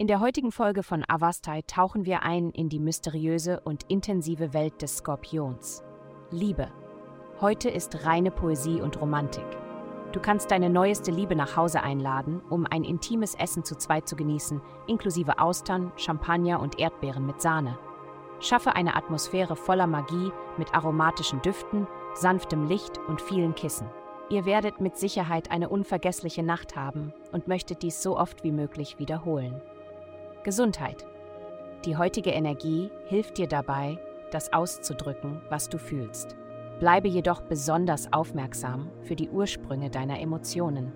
In der heutigen Folge von Avastai tauchen wir ein in die mysteriöse und intensive Welt des Skorpions. Liebe. Heute ist reine Poesie und Romantik. Du kannst deine neueste Liebe nach Hause einladen, um ein intimes Essen zu zweit zu genießen, inklusive Austern, Champagner und Erdbeeren mit Sahne. Schaffe eine Atmosphäre voller Magie mit aromatischen Düften, sanftem Licht und vielen Kissen. Ihr werdet mit Sicherheit eine unvergessliche Nacht haben und möchtet dies so oft wie möglich wiederholen. Gesundheit. Die heutige Energie hilft dir dabei, das auszudrücken, was du fühlst. Bleibe jedoch besonders aufmerksam für die Ursprünge deiner Emotionen.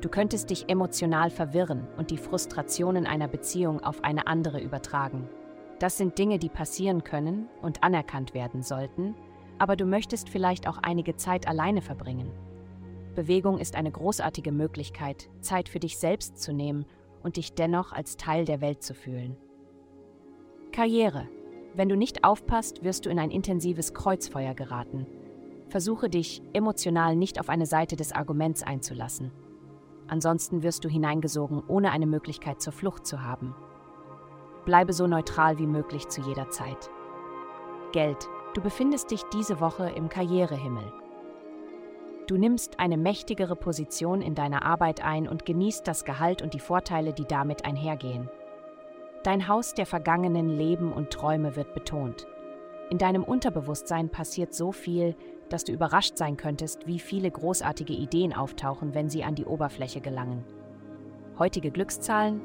Du könntest dich emotional verwirren und die Frustrationen einer Beziehung auf eine andere übertragen. Das sind Dinge, die passieren können und anerkannt werden sollten, aber du möchtest vielleicht auch einige Zeit alleine verbringen. Bewegung ist eine großartige Möglichkeit, Zeit für dich selbst zu nehmen und dich dennoch als Teil der Welt zu fühlen. Karriere. Wenn du nicht aufpasst, wirst du in ein intensives Kreuzfeuer geraten. Versuche dich emotional nicht auf eine Seite des Arguments einzulassen. Ansonsten wirst du hineingesogen, ohne eine Möglichkeit zur Flucht zu haben. Bleibe so neutral wie möglich zu jeder Zeit. Geld. Du befindest dich diese Woche im Karrierehimmel. Du nimmst eine mächtigere Position in deiner Arbeit ein und genießt das Gehalt und die Vorteile, die damit einhergehen. Dein Haus der vergangenen Leben und Träume wird betont. In deinem Unterbewusstsein passiert so viel, dass du überrascht sein könntest, wie viele großartige Ideen auftauchen, wenn sie an die Oberfläche gelangen. Heutige Glückszahlen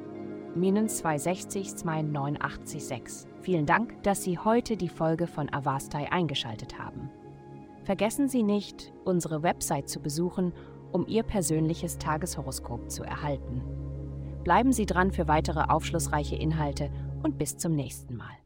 minus 260 289 Vielen Dank, dass Sie heute die Folge von Avastai eingeschaltet haben. Vergessen Sie nicht, unsere Website zu besuchen, um Ihr persönliches Tageshoroskop zu erhalten. Bleiben Sie dran für weitere aufschlussreiche Inhalte und bis zum nächsten Mal.